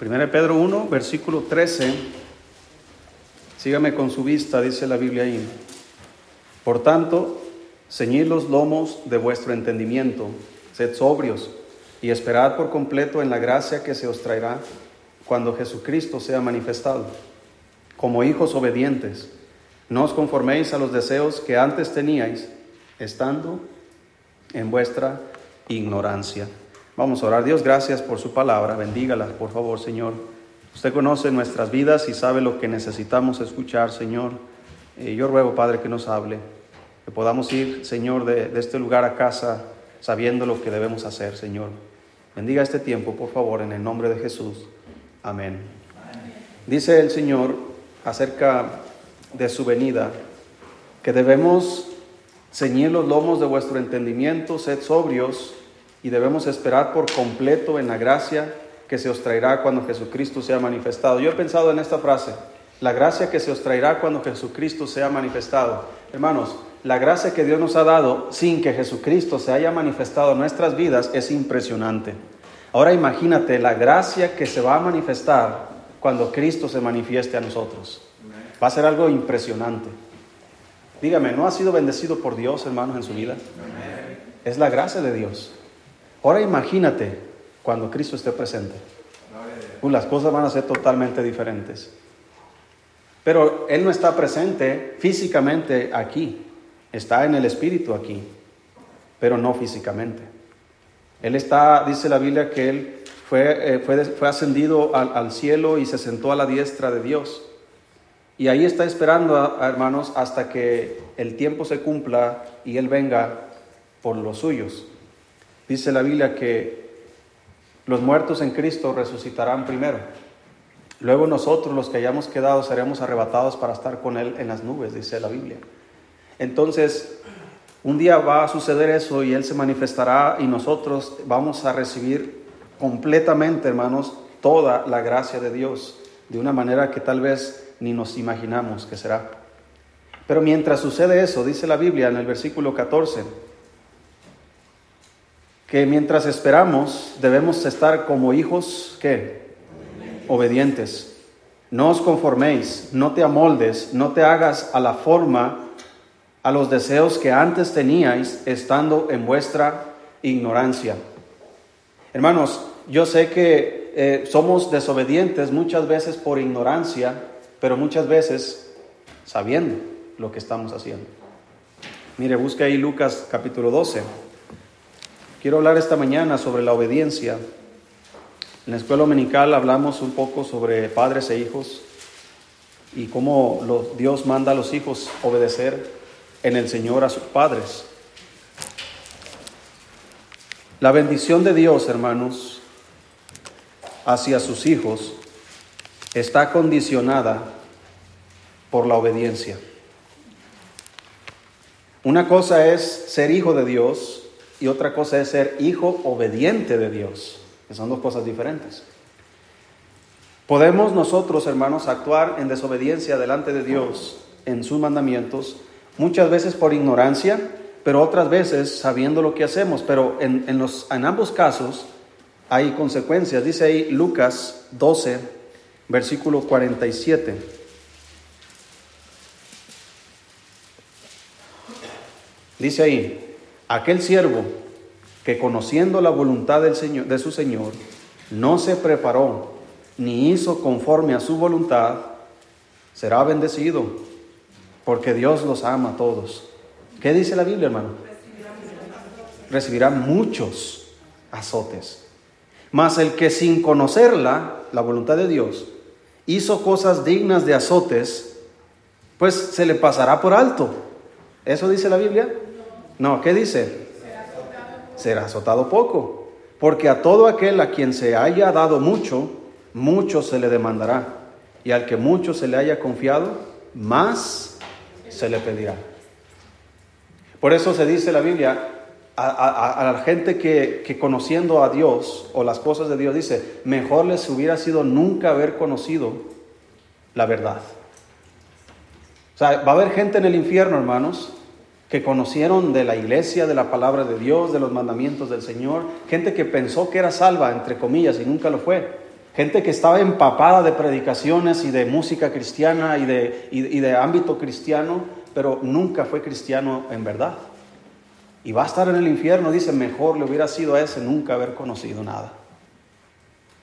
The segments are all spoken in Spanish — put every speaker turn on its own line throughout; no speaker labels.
1 Pedro 1, versículo 13. Sígame con su vista, dice la Biblia ahí. Por tanto, ceñid los lomos de vuestro entendimiento, sed sobrios y esperad por completo en la gracia que se os traerá cuando Jesucristo sea manifestado. Como hijos obedientes, no os conforméis a los deseos que antes teníais, estando en vuestra ignorancia. Vamos a orar. Dios, gracias por su palabra. Bendígala, por favor, Señor. Usted conoce nuestras vidas y sabe lo que necesitamos escuchar, Señor. Eh, yo ruego, Padre, que nos hable, que podamos ir, Señor, de, de este lugar a casa sabiendo lo que debemos hacer, Señor. Bendiga este tiempo, por favor, en el nombre de Jesús. Amén. Dice el Señor acerca de su venida que debemos ceñir los lomos de vuestro entendimiento, sed sobrios y debemos esperar por completo en la gracia que se os traerá cuando Jesucristo sea manifestado. Yo he pensado en esta frase, la gracia que se os traerá cuando Jesucristo sea manifestado. Hermanos, la gracia que Dios nos ha dado sin que Jesucristo se haya manifestado en nuestras vidas es impresionante. Ahora imagínate la gracia que se va a manifestar cuando Cristo se manifieste a nosotros. Va a ser algo impresionante. Dígame, ¿no ha sido bendecido por Dios, hermanos, en su vida? Es la gracia de Dios. Ahora imagínate cuando Cristo esté presente. Uh, las cosas van a ser totalmente diferentes. Pero Él no está presente físicamente aquí, está en el Espíritu aquí, pero no físicamente. Él está, dice la Biblia, que Él fue, eh, fue, ascendido al, al, cielo y se sentó a la diestra de Dios. Y ahí está esperando, hermanos, hasta que el tiempo se cumpla y Él venga por los suyos. Dice la Biblia que los muertos en Cristo resucitarán primero. Luego nosotros, los que hayamos quedado, seremos arrebatados para estar con Él en las nubes, dice la Biblia. Entonces, un día va a suceder eso y Él se manifestará y nosotros vamos a recibir completamente, hermanos, toda la gracia de Dios, de una manera que tal vez ni nos imaginamos que será. Pero mientras sucede eso, dice la Biblia en el versículo 14, que mientras esperamos debemos estar como hijos que obedientes. No os conforméis, no te amoldes, no te hagas a la forma, a los deseos que antes teníais estando en vuestra ignorancia. Hermanos, yo sé que eh, somos desobedientes muchas veces por ignorancia, pero muchas veces sabiendo lo que estamos haciendo. Mire, busca ahí Lucas capítulo 12. Quiero hablar esta mañana sobre la obediencia. En la escuela dominical hablamos un poco sobre padres e hijos y cómo Dios manda a los hijos obedecer en el Señor a sus padres. La bendición de Dios, hermanos, hacia sus hijos está condicionada por la obediencia. Una cosa es ser hijo de Dios y otra cosa es ser hijo obediente de Dios, que son dos cosas diferentes. Podemos nosotros, hermanos, actuar en desobediencia delante de Dios en sus mandamientos, muchas veces por ignorancia, pero otras veces sabiendo lo que hacemos. Pero en, en, los, en ambos casos hay consecuencias. Dice ahí Lucas 12, versículo 47. Dice ahí, Aquel siervo que conociendo la voluntad del Señor, de su Señor, no se preparó ni hizo conforme a su voluntad, será bendecido, porque Dios los ama a todos. ¿Qué dice la Biblia, hermano? Recibirá muchos azotes. Mas el que sin conocerla, la voluntad de Dios, hizo cosas dignas de azotes, pues se le pasará por alto. ¿Eso dice la Biblia? No, ¿qué dice? Será azotado poco. Porque a todo aquel a quien se haya dado mucho, mucho se le demandará. Y al que mucho se le haya confiado, más se le pedirá. Por eso se dice la Biblia, a, a, a, la gente que, que, conociendo a Dios o las cosas de Dios dice, mejor les hubiera sido nunca haber conocido la verdad. O sea, va a haber gente en el infierno, hermanos, que conocieron de la iglesia, de la palabra de Dios, de los mandamientos del Señor, gente que pensó que era salva, entre comillas, y nunca lo fue. Gente que estaba empapada de predicaciones y de música cristiana y de, y de ámbito cristiano, pero nunca fue cristiano en verdad. Y va a estar en el infierno, dice, mejor le hubiera sido a ese nunca haber conocido nada.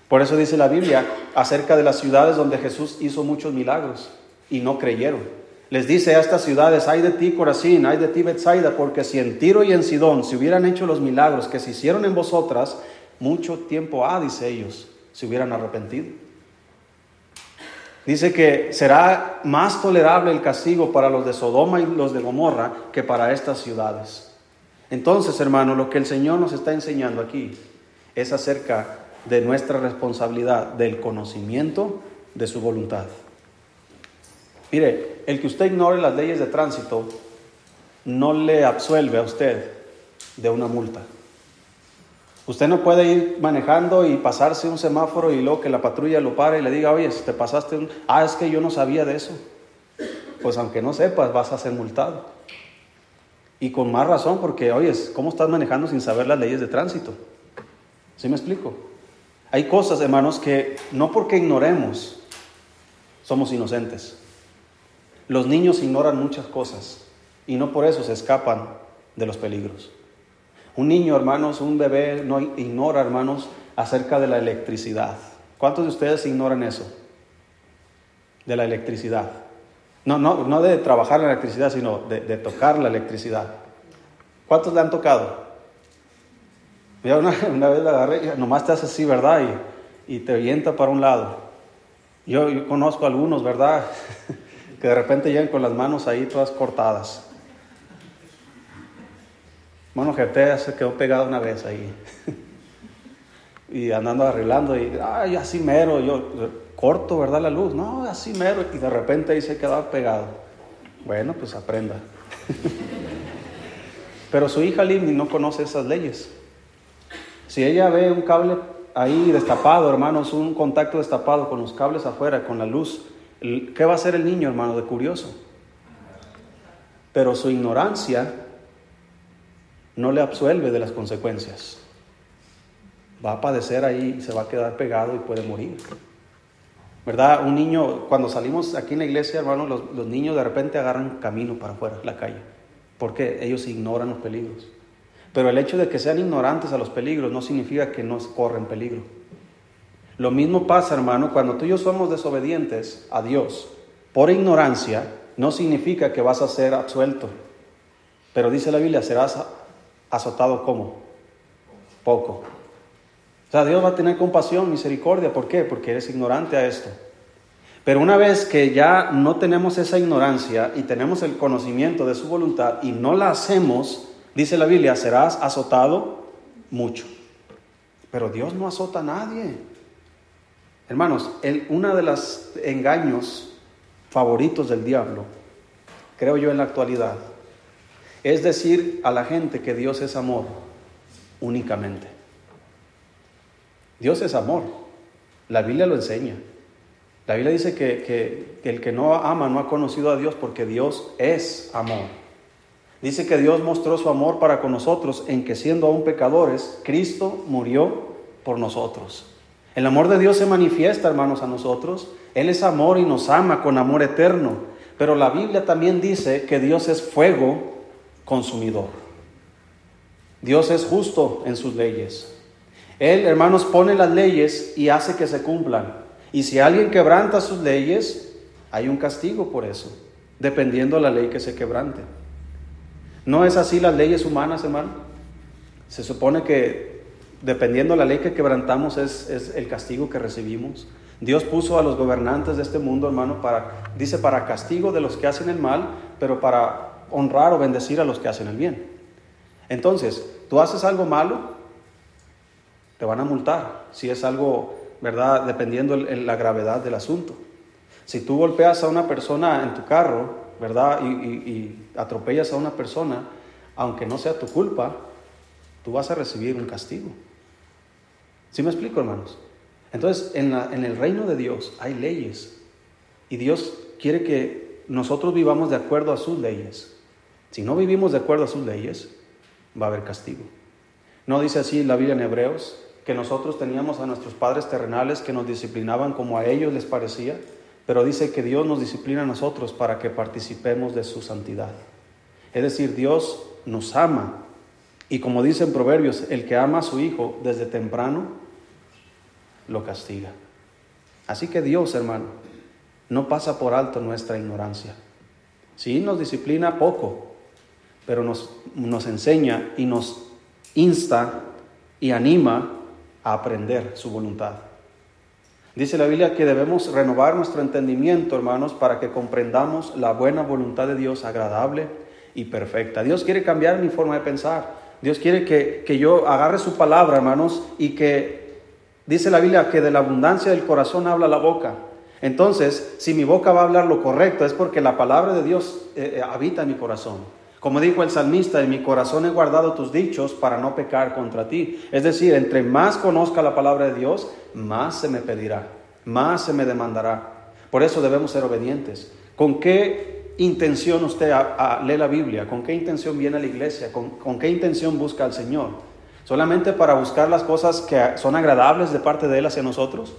Por eso dice la Biblia acerca de las ciudades donde Jesús hizo muchos milagros y no creyeron. Les dice a estas ciudades, hay de ti Corazín, hay de ti Bethsaida, porque si en Tiro y en Sidón se hubieran hecho los milagros que se hicieron en vosotras, mucho tiempo ha, dice ellos, se hubieran arrepentido. Dice que será más tolerable el castigo para los de Sodoma y los de Gomorra que para estas ciudades. Entonces, hermano, lo que el Señor nos está enseñando aquí es acerca de nuestra responsabilidad, del conocimiento de su voluntad. Mire, el que usted ignore las leyes de tránsito no le absuelve a usted de una multa. Usted no puede ir manejando y pasarse un semáforo y luego que la patrulla lo pare y le diga, oye, si te pasaste un... Ah, es que yo no sabía de eso. Pues aunque no sepas, vas a ser multado. Y con más razón, porque, oye, ¿cómo estás manejando sin saber las leyes de tránsito? ¿Sí me explico? Hay cosas, hermanos, que no porque ignoremos somos inocentes. Los niños ignoran muchas cosas y no por eso se escapan de los peligros. Un niño, hermanos, un bebé no ignora, hermanos, acerca de la electricidad. ¿Cuántos de ustedes ignoran eso? De la electricidad. No, no, no de trabajar la electricidad, sino de, tocar la electricidad. ¿Cuántos le han tocado? Yo una, vez la agarré, nomás te hace así, ¿verdad? Y, te orienta para un lado. Yo, yo conozco algunos, ¿verdad? que de repente llegan con las manos ahí todas cortadas. Bueno, GT se quedó pegado una vez ahí. y andando arreglando y, ay, así mero, yo, corto, ¿verdad? La luz, no, así mero, y de repente ahí se quedaba pegado. Bueno, pues aprenda. Pero su hija Lindy no conoce esas leyes. Si ella ve un cable ahí destapado, hermanos, un contacto destapado con los cables afuera, con la luz, ¿qué va a hacer el niño, hermano, de curioso? Pero su ignorancia no le absuelve de las consecuencias. Va a padecer ahí se va a quedar pegado y puede morir. ¿Verdad? Un niño, cuando salimos aquí en la iglesia, hermanos, los, niños de repente agarran camino para afuera, la calle. porque Ellos ignoran los peligros. Pero el hecho de que sean ignorantes a los peligros no significa que no corren peligro. Lo mismo pasa, hermano, cuando tú y yo somos desobedientes a Dios por ignorancia, no significa que vas a ser absuelto. Pero dice la Biblia, serás azotado como poco. O sea, Dios va a tener compasión, misericordia. ¿Por qué? Porque eres ignorante a esto. Pero una vez que ya no tenemos esa ignorancia y tenemos el conocimiento de su voluntad y no la hacemos, dice la Biblia, serás azotado mucho. Pero Dios no azota a nadie. Hermanos, uno de los engaños favoritos del diablo, creo yo en la actualidad, es decir a la gente que Dios es amor únicamente. Dios es amor. La Biblia lo enseña. La Biblia dice que, el que no ama no ha conocido a Dios porque Dios es amor. Dice que Dios mostró su amor para con nosotros en que siendo aún pecadores, Cristo murió por nosotros. El amor de Dios se manifiesta, hermanos, a nosotros. Él es amor y nos ama con amor eterno. Pero la Biblia también dice que Dios es fuego consumidor. Dios es justo en sus leyes. Él, hermanos, pone las leyes y hace que se cumplan. Y si alguien quebranta sus leyes, hay un castigo por eso, dependiendo de la ley que se quebrante. ¿No es así las leyes humanas, hermano? Se supone que dependiendo de la ley que quebrantamos es, es el castigo que recibimos. Dios puso a los gobernantes de este mundo, hermano, para, dice, para castigo de los que hacen el mal, pero para honrar o bendecir a los que hacen el bien. Entonces, tú haces algo malo, te van a multar si es algo, ¿verdad? Dependiendo de la gravedad del asunto. Si tú golpeas a una persona en tu carro, ¿verdad? Y, atropellas a una persona, aunque no sea tu culpa, tú vas a recibir un castigo. ¿Sí me explico, hermanos? Entonces, en, el reino de Dios hay leyes y Dios quiere que nosotros vivamos de acuerdo a sus leyes. Si no vivimos de acuerdo a sus leyes, va a haber castigo. ¿No dice así la Biblia en Hebreos que nosotros teníamos a nuestros padres terrenales que nos disciplinaban como a ellos les parecía, pero dice que Dios nos disciplina a nosotros para que participemos de su santidad. Es decir, Dios nos ama y como dice en Proverbios, el que ama a su hijo desde temprano lo castiga. Así que Dios, hermano, no pasa por alto nuestra ignorancia. Sí, nos disciplina poco, pero nos, nos enseña y nos insta y anima a aprender su voluntad. Dice la Biblia que debemos renovar nuestro entendimiento, hermanos, para que comprendamos la buena voluntad de Dios agradable y perfecta. Dios quiere cambiar mi forma de pensar. Dios quiere que, que yo agarre su palabra, hermanos, y que dice la Biblia que de la abundancia del corazón habla la boca. Entonces, si mi boca va a hablar lo correcto, es porque la palabra de Dios eh, eh, habita en mi corazón. Como dijo el salmista, en mi corazón he guardado tus dichos para no pecar contra ti. Es decir, entre más conozca la palabra de Dios, más se me pedirá, más se me demandará. Por eso debemos ser obedientes. ¿Con qué intención usted lee la Biblia? ¿Con qué intención viene a la iglesia? ¿Con, ¿Con qué intención busca al Señor? ¿Solamente para buscar las cosas que son agradables de parte de Él hacia nosotros?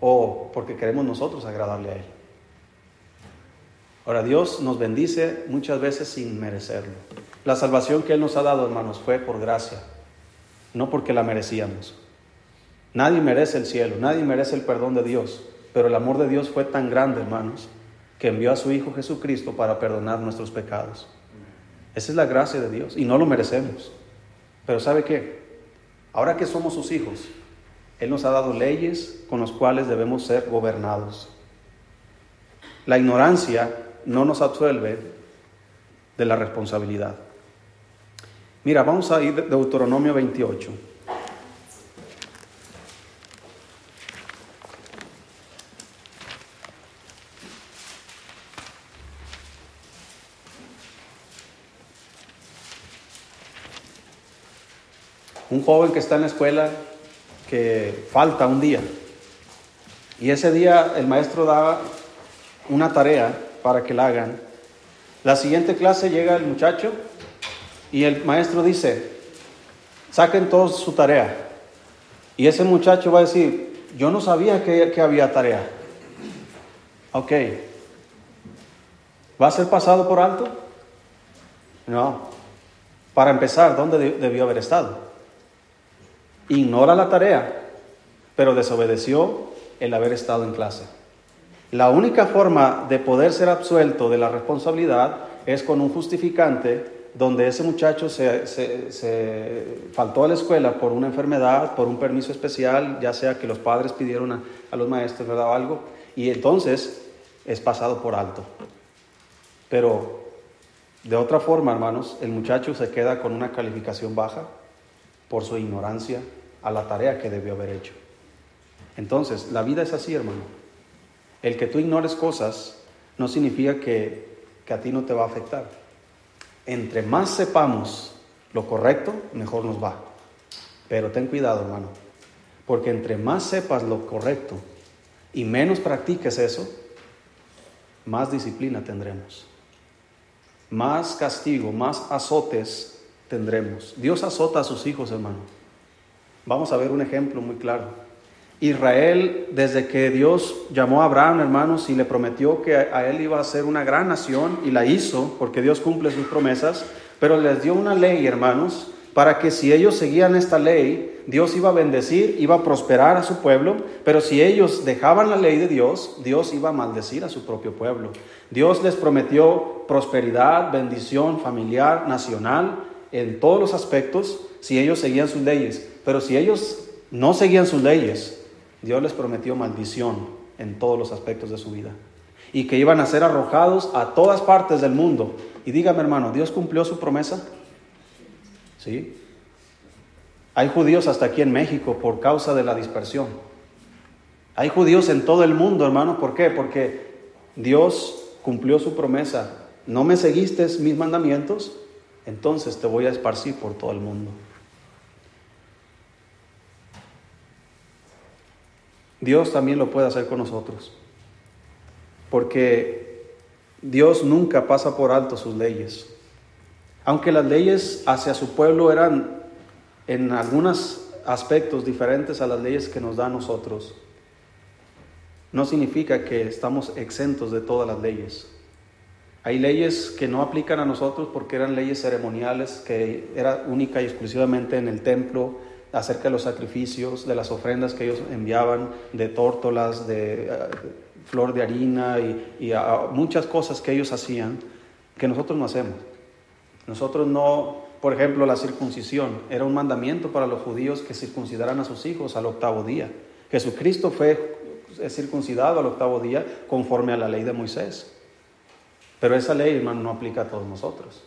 ¿O porque queremos nosotros agradarle a Él? Ahora, Dios nos bendice muchas veces sin merecerlo. La salvación que Él nos ha dado, hermanos, fue por gracia, no porque la merecíamos. Nadie merece el cielo, nadie merece el perdón de Dios, pero el amor de Dios fue tan grande, hermanos, que envió a su Hijo Jesucristo para perdonar nuestros pecados. Esa es la gracia de Dios y no lo merecemos. Pero ¿sabe qué? Ahora que somos sus hijos, Él nos ha dado leyes con las cuales debemos ser gobernados. La ignorancia no nos absuelve de la responsabilidad. Mira, vamos a ir de Deuteronomio 28. Un joven que está en la escuela que falta un día. Y ese día el maestro da una tarea para que la hagan. La siguiente clase llega el muchacho y el maestro dice, saquen todos su tarea. Y ese muchacho va a decir, yo no sabía que, había tarea. Ok. ¿Va a ser pasado por alto? No. Para empezar, ¿dónde debió haber estado? Ignora la tarea, pero desobedeció el haber estado en clase. La única forma de poder ser absuelto de la responsabilidad es con un justificante donde ese muchacho se, faltó a la escuela por una enfermedad, por un permiso especial, ya sea que los padres pidieron a, los maestros, ¿verdad? O algo, y entonces es pasado por alto. Pero de otra forma, hermanos, el muchacho se queda con una calificación baja por su ignorancia a la tarea que debió haber hecho. Entonces, la vida es así, hermano. El que tú ignores cosas no significa que, a ti no te va a afectar. Entre más sepamos lo correcto, mejor nos va. Pero ten cuidado, hermano, porque entre más sepas lo correcto y menos practiques eso, más disciplina tendremos. Más castigo, más azotes tendremos. Dios azota a sus hijos, hermano. Vamos a ver un ejemplo muy claro. Israel, desde que Dios llamó a Abraham, hermanos, y le prometió que a él iba a ser una gran nación, y la hizo, porque Dios cumple sus promesas, pero les dio una ley, hermanos, para que si ellos seguían esta ley, Dios iba a bendecir, iba a prosperar a su pueblo, pero si ellos dejaban la ley de Dios, Dios iba a maldecir a su propio pueblo. Dios les prometió prosperidad, bendición familiar, nacional, en todos los aspectos, si ellos seguían sus leyes. Pero si ellos no seguían sus leyes, Dios les prometió maldición en todos los aspectos de su vida. Y que iban a ser arrojados a todas partes del mundo. Y dígame hermano, ¿Dios cumplió su promesa? ¿Sí? Hay judíos hasta aquí en México por causa de la dispersión. Hay judíos en todo el mundo, hermano. ¿Por qué? Porque Dios cumplió su promesa. No me seguiste mis mandamientos, entonces te voy a esparcir por todo el mundo. Dios también lo puede hacer con nosotros. Porque Dios nunca pasa por alto sus leyes. Aunque las leyes hacia su pueblo eran en algunas aspectos diferentes a las leyes que nos da a nosotros, no significa que estamos exentos de todas las leyes. Hay leyes que no aplican a nosotros porque eran leyes ceremoniales, que era única y exclusivamente en el templo, acerca de los sacrificios, de las ofrendas que ellos enviaban, de tórtolas, de, eh, flor de harina y, muchas cosas que ellos hacían que nosotros no hacemos. Nosotros no, por ejemplo, la circuncisión era un mandamiento para los judíos que circuncidaran a sus hijos al octavo día. Jesucristo fue circuncidado al octavo día conforme a la ley de Moisés. Pero esa ley, hermano, no aplica a todos nosotros.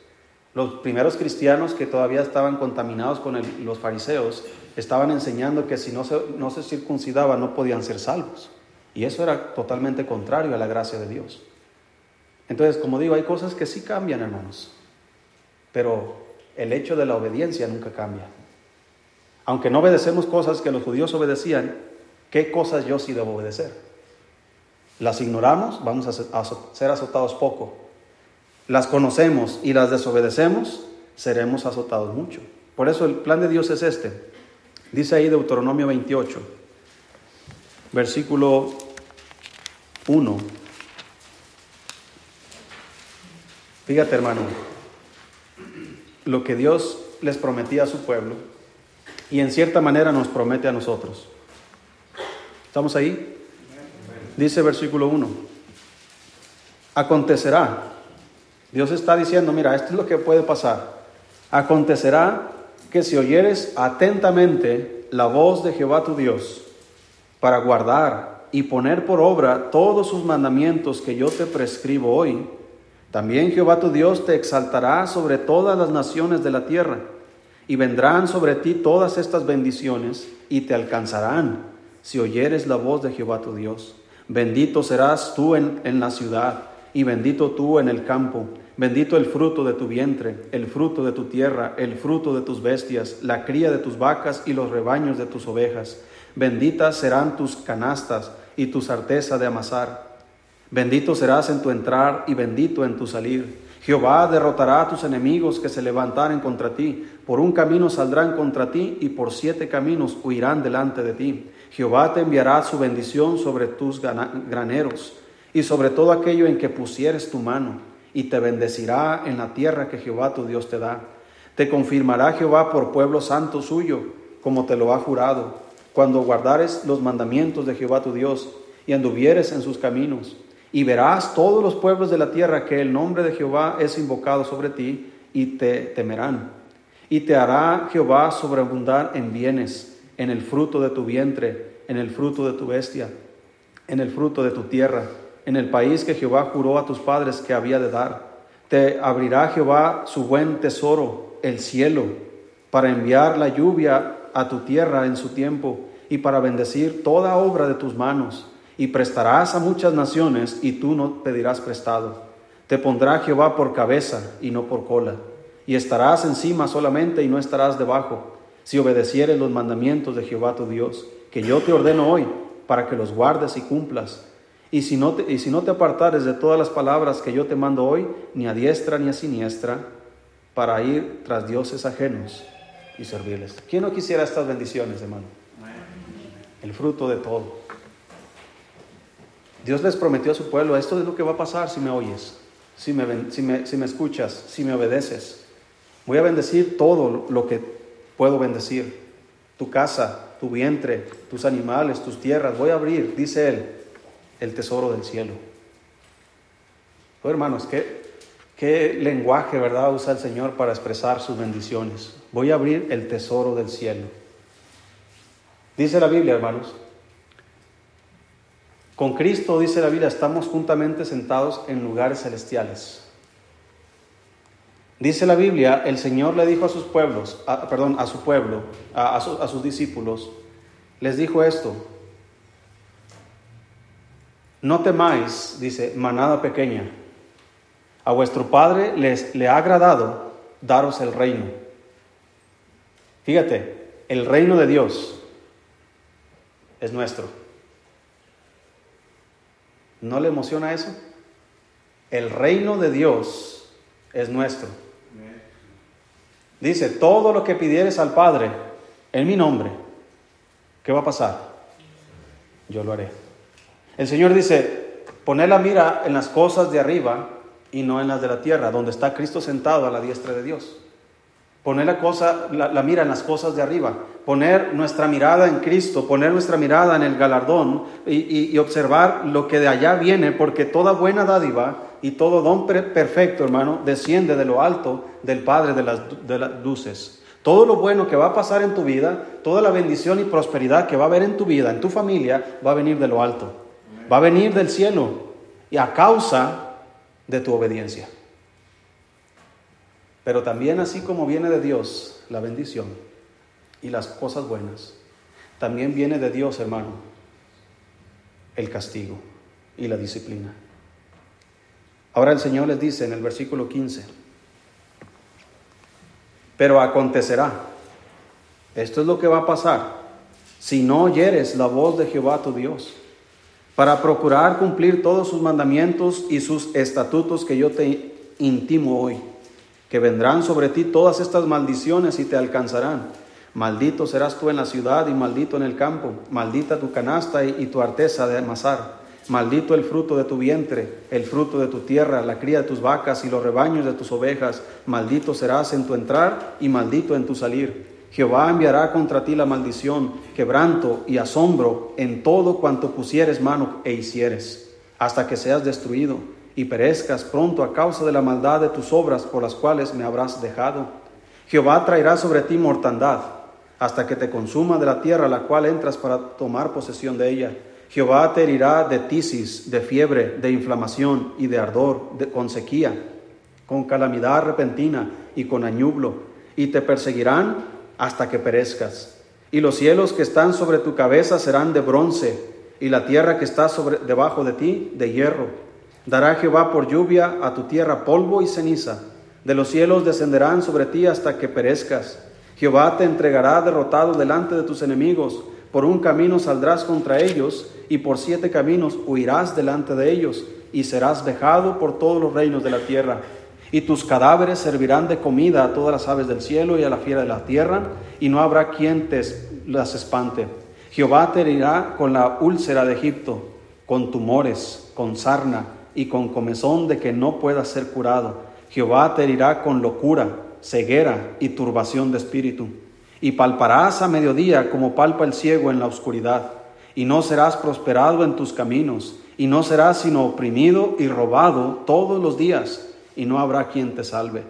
Los primeros cristianos que todavía estaban contaminados con los fariseos estaban enseñando que si no se, no se circuncidaba no podían ser salvos. Y eso era totalmente contrario a la gracia de Dios. Entonces, como digo, hay cosas que sí cambian, hermanos. Pero el hecho de la obediencia nunca cambia. Aunque no obedecemos cosas que los judíos obedecían, ¿qué cosas yo sí debo obedecer? Las ignoramos, vamos a ser azotados poco las conocemos y las desobedecemos, seremos azotados mucho. Por eso el plan de Dios es este. Dice ahí Deuteronomio 28, versículo 1. Fíjate hermano, lo que Dios les prometía a su pueblo y en cierta manera nos promete a nosotros. ¿Estamos ahí? Dice versículo 1. Acontecerá Dios está diciendo, mira, esto es lo que puede pasar. Acontecerá que si oyeres atentamente la voz de Jehová tu Dios, para guardar y poner por obra todos sus mandamientos que yo te prescribo hoy, también Jehová tu Dios te exaltará sobre todas las naciones de la tierra, y vendrán sobre ti todas estas bendiciones, y te alcanzarán si oyeres la voz de Jehová tu Dios. Bendito serás tú en, en la ciudad, y bendito tú en el campo Bendito el fruto de tu vientre, el fruto de tu tierra, el fruto de tus bestias, la cría de tus vacas y los rebaños de tus ovejas. Benditas serán tus canastas y tu sarteza de amasar. Bendito serás en tu entrar y bendito en tu salir. Jehová derrotará a tus enemigos que se levantaren contra ti. Por un camino saldrán contra ti y por siete caminos huirán delante de ti. Jehová te enviará su bendición sobre tus graneros y sobre todo aquello en que pusieres tu mano y te bendecirá en la tierra que Jehová tu Dios te da. Te confirmará Jehová por pueblo santo suyo, como te lo ha jurado, cuando guardares los mandamientos de Jehová tu Dios y anduvieres en sus caminos. Y verás todos los pueblos de la tierra que el nombre de Jehová es invocado sobre ti y te temerán. Y te hará Jehová sobreabundar en bienes, en el fruto de tu vientre, en el fruto de tu bestia, en el fruto de tu tierra en el país que Jehová juró a tus padres que había de dar. Te abrirá Jehová su buen tesoro, el cielo, para enviar la lluvia a tu tierra en su tiempo y para bendecir toda obra de tus manos. Y prestarás a muchas naciones y tú no pedirás prestado. Te pondrá Jehová por cabeza y no por cola. Y estarás encima solamente y no estarás debajo, si obedecieres los mandamientos de Jehová tu Dios, que yo te ordeno hoy, para que los guardes y cumplas y si, no te, y si no te apartares de todas las palabras que yo te mando hoy, ni a diestra ni a siniestra, para ir tras dioses ajenos y servirles. ¿Quién no quisiera estas bendiciones, hermano? El fruto de todo. Dios les prometió a su pueblo, esto es lo que va a pasar si me oyes, si me, si me, si me escuchas, si me obedeces. Voy a bendecir todo lo que puedo bendecir. Tu casa, tu vientre, tus animales, tus tierras. Voy a abrir, dice Él, el tesoro del cielo. Oh, hermanos, ¿qué, qué lenguaje, ¿verdad?, usa el Señor para expresar sus bendiciones. Voy a abrir el tesoro del cielo. Dice la Biblia, hermanos, con Cristo, dice la Biblia, estamos juntamente sentados en lugares celestiales. Dice la Biblia, el Señor le dijo a sus pueblos, perdón, a su pueblo, a, a sus discípulos, les dijo esto, no temáis, dice, manada pequeña, a vuestro Padre les, le ha agradado daros el reino. Fíjate, el reino de Dios es nuestro. ¿No le emociona eso? El reino de Dios es nuestro. Dice, todo lo que pidieres al Padre en mi nombre, ¿qué va a pasar? Yo lo haré. El Señor dice, poner la mira en las cosas de arriba y no en las de la tierra, donde está Cristo sentado a la diestra de Dios. Poner la, cosa, la, mira en las cosas de arriba, poner nuestra mirada en Cristo, poner nuestra mirada en el galardón y, observar lo que de allá viene, porque toda buena dádiva y todo don perfecto, hermano, desciende de lo alto del Padre de las, de las luces. Todo lo bueno que va a pasar en tu vida, toda la bendición y prosperidad que va a haber en tu vida, en tu familia, va a venir de lo alto. Va a venir del cielo y a causa de tu obediencia. Pero también así como viene de Dios la bendición y las cosas buenas, también viene de Dios, hermano, el castigo y la disciplina. Ahora el Señor les dice en el versículo 15, pero acontecerá, esto es lo que va a pasar, si no oyeres la voz de Jehová tu Dios, para procurar cumplir todos sus mandamientos y sus estatutos que yo te intimo hoy, que vendrán sobre ti todas estas maldiciones y te alcanzarán. Maldito serás tú en la ciudad y maldito en el campo, maldita tu canasta y, tu arteza de amasar. Maldito el fruto de tu vientre, el fruto de tu tierra, la cría de tus vacas y los rebaños de tus ovejas. Maldito serás en tu entrar y maldito en tu salir. Jehová enviará contra ti la maldición, quebranto y asombro en todo cuanto pusieres mano e hicieres, hasta que seas destruido y perezcas pronto a causa de la maldad de tus obras por las cuales me habrás dejado. Jehová traerá sobre ti mortandad, hasta que te consuma de la tierra a la cual entras para tomar posesión de ella Jehová te herirá de tisis, de fiebre, de inflamación y de ardor, con sequía, con calamidad repentina y con añublo, y te perseguirán hasta que perezcas. Y los cielos que están sobre tu cabeza serán de bronce, y la tierra que está sobre, debajo de ti de hierro. Dará Jehová por lluvia a tu tierra polvo y ceniza. De los cielos descenderán sobre ti hasta que perezcas. Jehová te entregará derrotado delante de tus enemigos por un camino saldrás contra ellos, y por siete caminos huirás delante de ellos, y serás vejado por todos los reinos de la tierra. Y tus cadáveres servirán de comida a todas las aves del cielo y a la fiera de la tierra, y no habrá quien te las espante. Jehová te herirá con la úlcera de Egipto, con tumores, con sarna y con comezón de que no pueda ser curado. Jehová te herirá con locura, ceguera y turbación de espíritu y palparás a mediodía como palpa el ciego en la oscuridad, y no serás prosperado en tus caminos, y no serás sino oprimido y robado todos los días, y no habrá quien te salve.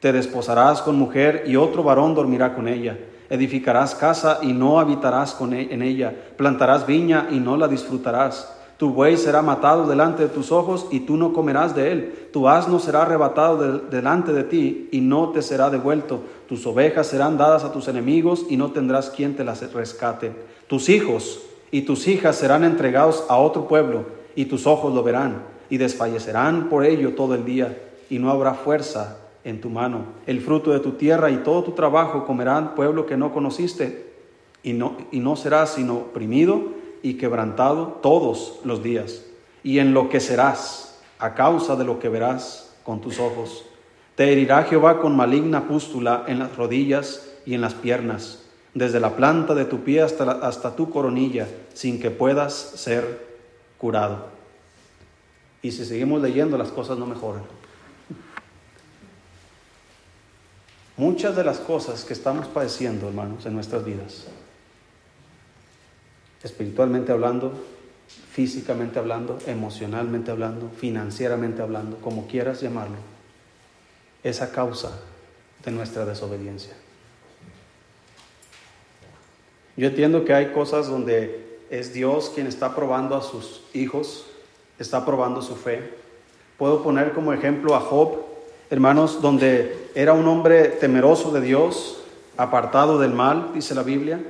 Te desposarás con mujer y otro varón dormirá con ella. Edificarás casa y no habitarás e-, en ella. Plantarás viña y no la disfrutarás tu buey será matado delante de tus ojos y tú no comerás de él. Tu asno será arrebatado delante de ti y no te será devuelto. Tus ovejas serán dadas a tus enemigos y no tendrás quien te las rescate. Tus hijos y tus hijas serán entregados a otro pueblo y tus ojos lo verán y desfallecerán por ello todo el día y no habrá fuerza en tu mano. El fruto de tu tierra y todo tu trabajo comerán pueblo que no conociste y no, y no serás sino oprimido y quebrantado todos los días, y enloquecerás a causa de lo que verás con tus ojos. Te herirá Jehová con maligna pústula en las rodillas y en las piernas, desde la planta de tu pie hasta, hasta tu coronilla, sin que puedas ser curado. Y si seguimos leyendo, las cosas no mejoran. Muchas de las cosas que estamos padeciendo, hermanos, en nuestras vidas, espiritualmente hablando, físicamente hablando, emocionalmente hablando, financieramente hablando, como quieras llamarlo, es a causa de nuestra desobediencia. Yo entiendo que hay cosas donde es Dios quien está probando a sus hijos, está probando su fe. Puedo poner como ejemplo a Job, hermanos, donde era un hombre temeroso de Dios, apartado del mal, dice la Biblia.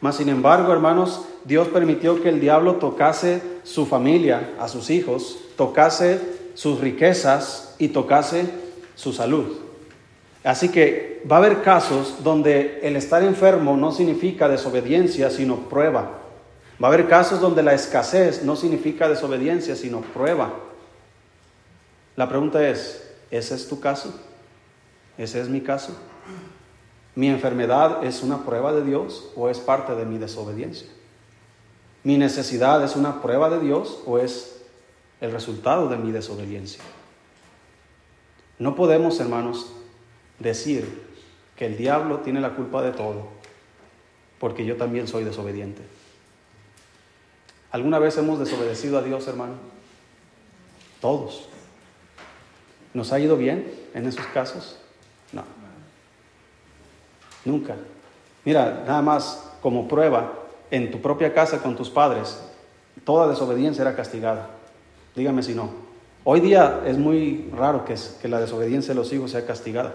Mas, sin embargo, hermanos, Dios permitió que el diablo tocase su familia, a sus hijos, tocase sus riquezas y tocase su salud. Así que va a haber casos donde el estar enfermo no significa desobediencia, sino prueba. Va a haber casos donde la escasez no significa desobediencia, sino prueba. La pregunta es, ¿ese es tu caso? ¿Ese es mi caso? ¿Mi enfermedad es una prueba de Dios o es parte de mi desobediencia? ¿Mi necesidad es una prueba de Dios o es el resultado de mi desobediencia? No podemos, hermanos, decir que el diablo tiene la culpa de todo, porque yo también soy desobediente. ¿Alguna vez hemos desobedecido a Dios, hermano? Todos. ¿Nos ha ido bien en esos casos? No. Nunca. Mira, nada más como prueba, en tu propia casa con tus padres, toda desobediencia era castigada. Dígame si no. Hoy día es muy raro que, que la desobediencia de los hijos sea castigada.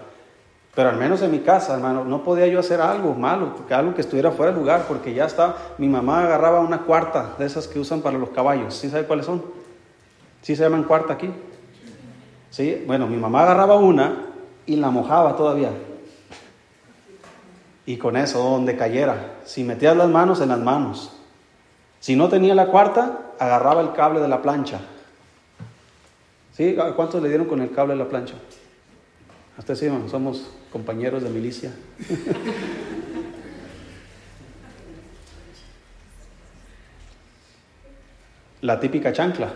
Pero al menos en mi casa, hermano, no podía yo hacer algo malo, algo que estuviera fuera de lugar, porque ya está, mi mamá agarraba una cuarta de esas que usan para los caballos. ¿Sí sabe cuáles son? ¿Sí se llaman cuarta aquí? Sí, bueno, mi mamá agarraba una y la mojaba todavía. Y con eso, donde cayera, si metías las manos en las manos. Si no tenía la cuarta, agarraba el cable de la plancha. ¿Sí? ¿Cuántos le dieron con el cable de la plancha? Hasta sí, somos compañeros de milicia. la típica chancla,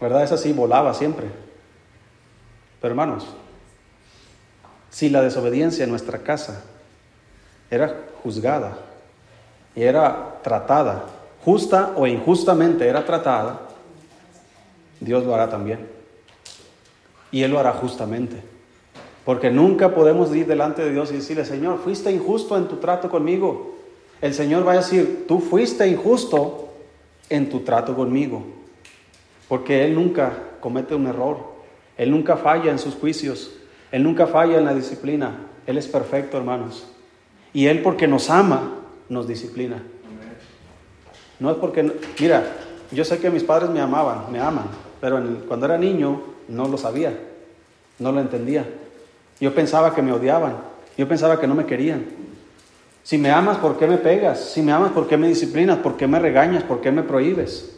¿verdad? Esa sí volaba siempre. Pero hermanos, si la desobediencia en nuestra casa era juzgada y era tratada, justa o injustamente era tratada, Dios lo hará también. Y Él lo hará justamente. Porque nunca podemos ir delante de Dios y decirle, Señor, fuiste injusto en tu trato conmigo. El Señor va a decir, tú fuiste injusto en tu trato conmigo. Porque Él nunca comete un error. Él nunca falla en sus juicios. Él nunca falla en la disciplina. Él es perfecto, hermanos. Y Él porque nos ama, nos disciplina. No es porque, mira, yo sé que mis padres me amaban, me aman, pero cuando era niño no lo sabía, no lo entendía. Yo pensaba que me odiaban, yo pensaba que no me querían. Si me amas, ¿por qué me pegas? Si me amas, ¿por qué me disciplinas? ¿Por qué me regañas? ¿Por qué me prohíbes?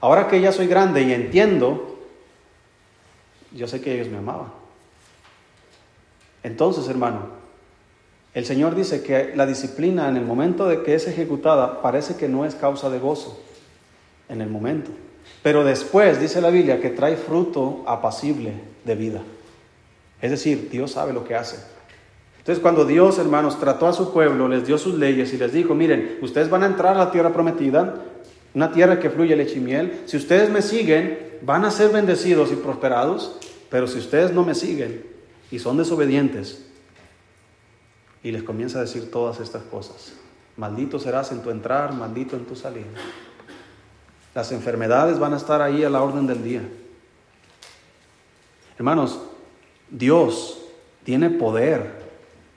Ahora que ya soy grande y entiendo, yo sé que ellos me amaban. Entonces, hermano, el Señor dice que la disciplina en el momento de que es ejecutada parece que no es causa de gozo en el momento. Pero después dice la Biblia que trae fruto apacible de vida. Es decir, Dios sabe lo que hace. Entonces cuando Dios, hermanos, trató a su pueblo, les dio sus leyes y les dijo, miren, ustedes van a entrar a la tierra prometida, una tierra que fluye leche y miel. Si ustedes me siguen, van a ser bendecidos y prosperados, pero si ustedes no me siguen y son desobedientes, y les comienza a decir todas estas cosas, maldito serás en tu entrar, maldito en tu salir. Las enfermedades van a estar ahí a la orden del día. Hermanos, Dios tiene poder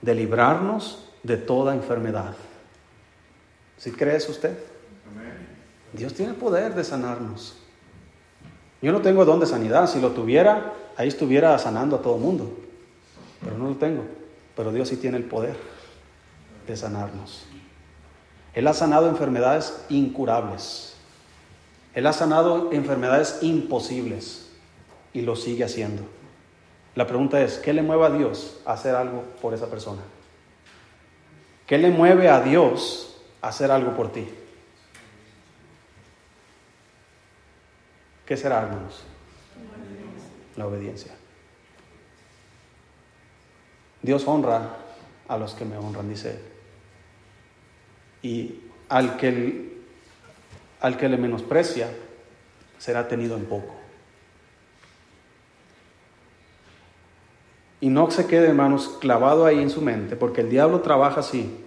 de librarnos de toda enfermedad. ¿Sí cree usted? Dios tiene poder de sanarnos. Yo no tengo don de sanidad. Si lo tuviera, ahí estuviera sanando a todo mundo. Pero no lo tengo. Pero Dios sí tiene el poder de sanarnos. Él ha sanado enfermedades incurables. Él ha sanado enfermedades imposibles y lo sigue haciendo. La pregunta es, ¿qué le mueve a Dios a hacer algo por esa persona? ¿Qué le mueve a Dios a hacer algo por ti? ¿Qué será, hermanos? La obediencia. Dios honra a los que me honran, dice él. Y al que, al que le menosprecia, será tenido en poco. Y no se quede, hermanos, clavado ahí en su mente, porque el diablo trabaja así,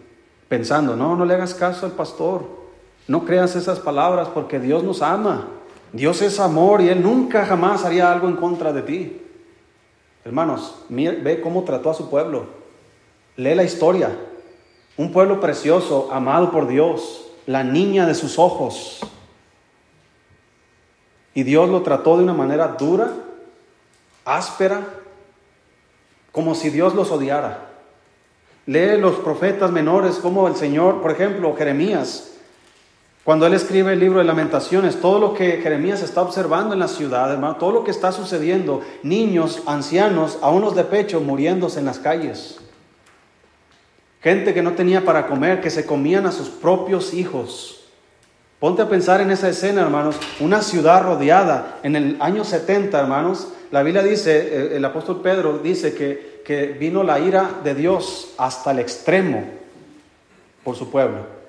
pensando, no, no le hagas caso al pastor, no creas esas palabras porque Dios nos ama, Dios es amor y Él nunca jamás haría algo en contra de ti. Hermanos, ve cómo trató a su pueblo, lee la historia, un pueblo precioso, amado por Dios, la niña de sus ojos. Y Dios lo trató de una manera dura, áspera, como si Dios los odiara. Lee los profetas menores como el Señor, por ejemplo, Jeremías, cuando él escribe el libro de lamentaciones, todo lo que Jeremías está observando en la ciudad, hermano, todo lo que está sucediendo, niños, ancianos, a unos de pecho muriéndose en las calles. Gente que no tenía para comer, que se comían a sus propios hijos. Ponte a pensar en esa escena, hermanos, una ciudad rodeada en el año 70, hermanos. La Biblia dice, eh, el apóstol Pedro dice que, que vino la ira de Dios hasta el extremo por su pueblo.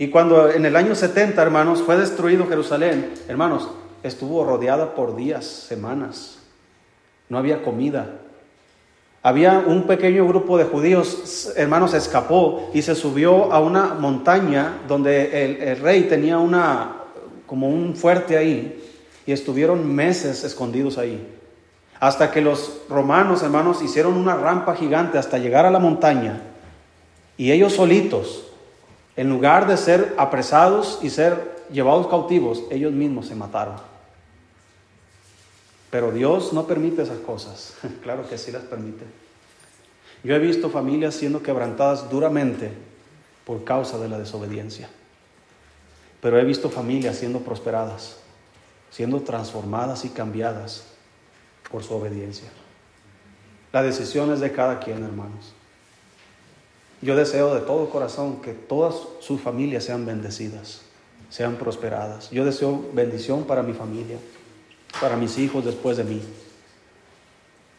Y cuando en el año 70, hermanos, fue destruido Jerusalén, hermanos, estuvo rodeada por días, semanas. No había comida, había un pequeño grupo de judíos, hermanos, escapó y se subió a una montaña donde el, rey tenía una, como un fuerte ahí, y estuvieron meses escondidos ahí. Hasta que los romanos, hermanos, hicieron una rampa gigante hasta llegar a la montaña. Y ellos solitos, en lugar de ser apresados y ser llevados cautivos, ellos mismos se mataron. Pero Dios no permite esas cosas. claro que sí las permite. Yo he visto familias siendo quebrantadas duramente por causa de la desobediencia. Pero he visto familias siendo prosperadas, siendo transformadas y cambiadas por su obediencia. La decisión es de cada quien, hermanos. Yo deseo de todo corazón que todas sus familias sean bendecidas, sean prosperadas. Yo deseo bendición para mi familia para mis hijos después de mí.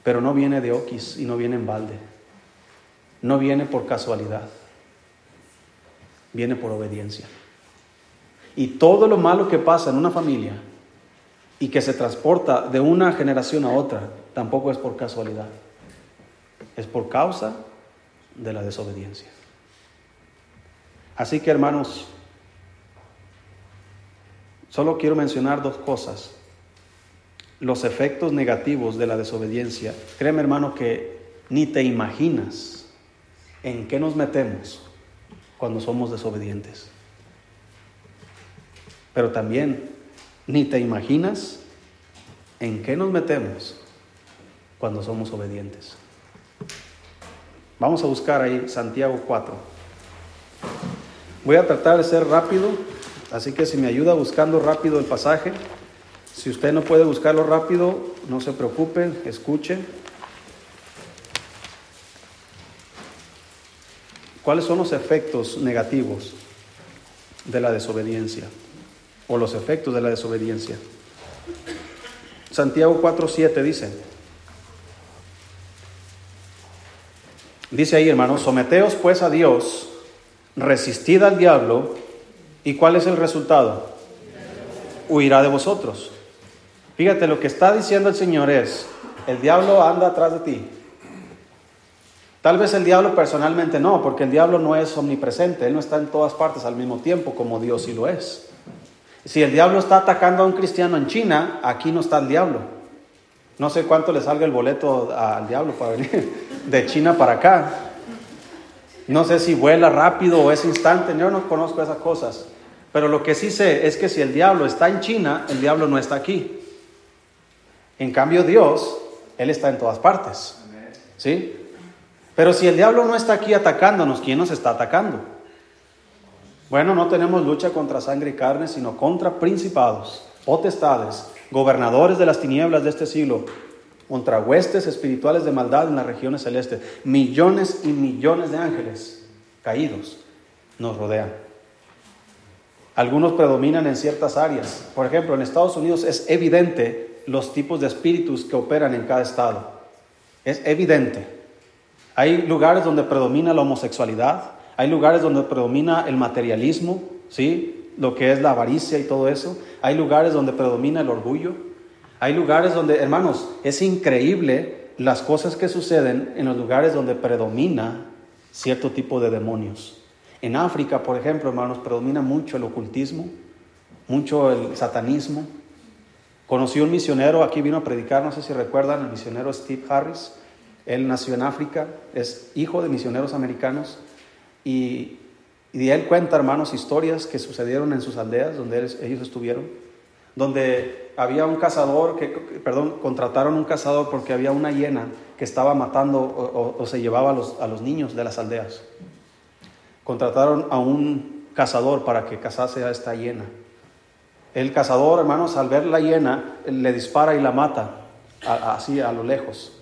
Pero no viene de oquis y no viene en balde. No viene por casualidad. Viene por obediencia. Y todo lo malo que pasa en una familia y que se transporta de una generación a otra, tampoco es por casualidad. Es por causa de la desobediencia. Así que hermanos, solo quiero mencionar dos cosas los efectos negativos de la desobediencia, créeme hermano que ni te imaginas en qué nos metemos cuando somos desobedientes. Pero también ni te imaginas en qué nos metemos cuando somos obedientes. Vamos a buscar ahí Santiago 4. Voy a tratar de ser rápido, así que si me ayuda buscando rápido el pasaje. Si usted no puede buscarlo rápido, no se preocupe, escuche. ¿Cuáles son los efectos negativos de la desobediencia? O los efectos de la desobediencia. Santiago 4.7 dice, dice ahí hermanos, someteos pues a Dios, resistid al diablo, ¿y cuál es el resultado? Huirá de vosotros. Fíjate, lo que está diciendo el Señor es, el diablo anda atrás de ti. Tal vez el diablo personalmente no, porque el diablo no es omnipresente, él no está en todas partes al mismo tiempo como Dios sí lo es. Si el diablo está atacando a un cristiano en China, aquí no está el diablo. No sé cuánto le salga el boleto al diablo para venir de China para acá. No sé si vuela rápido o es instante, yo no conozco esas cosas. Pero lo que sí sé es que si el diablo está en China, el diablo no está aquí. En cambio Dios, Él está en todas partes. ¿Sí? Pero si el diablo no está aquí atacándonos, ¿quién nos está atacando? Bueno, no tenemos lucha contra sangre y carne, sino contra principados, potestades, gobernadores de las tinieblas de este siglo, contra huestes espirituales de maldad en las regiones celestes. Millones y millones de ángeles caídos nos rodean. Algunos predominan en ciertas áreas. Por ejemplo, en Estados Unidos es evidente los tipos de espíritus que operan en cada estado. Es evidente. Hay lugares donde predomina la homosexualidad, hay lugares donde predomina el materialismo, ¿sí? Lo que es la avaricia y todo eso. Hay lugares donde predomina el orgullo. Hay lugares donde, hermanos, es increíble las cosas que suceden en los lugares donde predomina cierto tipo de demonios. En África, por ejemplo, hermanos, predomina mucho el ocultismo, mucho el satanismo, Conocí un misionero, aquí vino a predicar, no sé si recuerdan, el misionero Steve Harris. Él nació en África, es hijo de misioneros americanos y, y él cuenta, hermanos, historias que sucedieron en sus aldeas donde ellos estuvieron, donde había un cazador, que, perdón, contrataron un cazador porque había una hiena que estaba matando o, o se llevaba a los, a los niños de las aldeas. Contrataron a un cazador para que cazase a esta hiena. El cazador, hermanos, al ver la hiena, le dispara y la mata, así a lo lejos.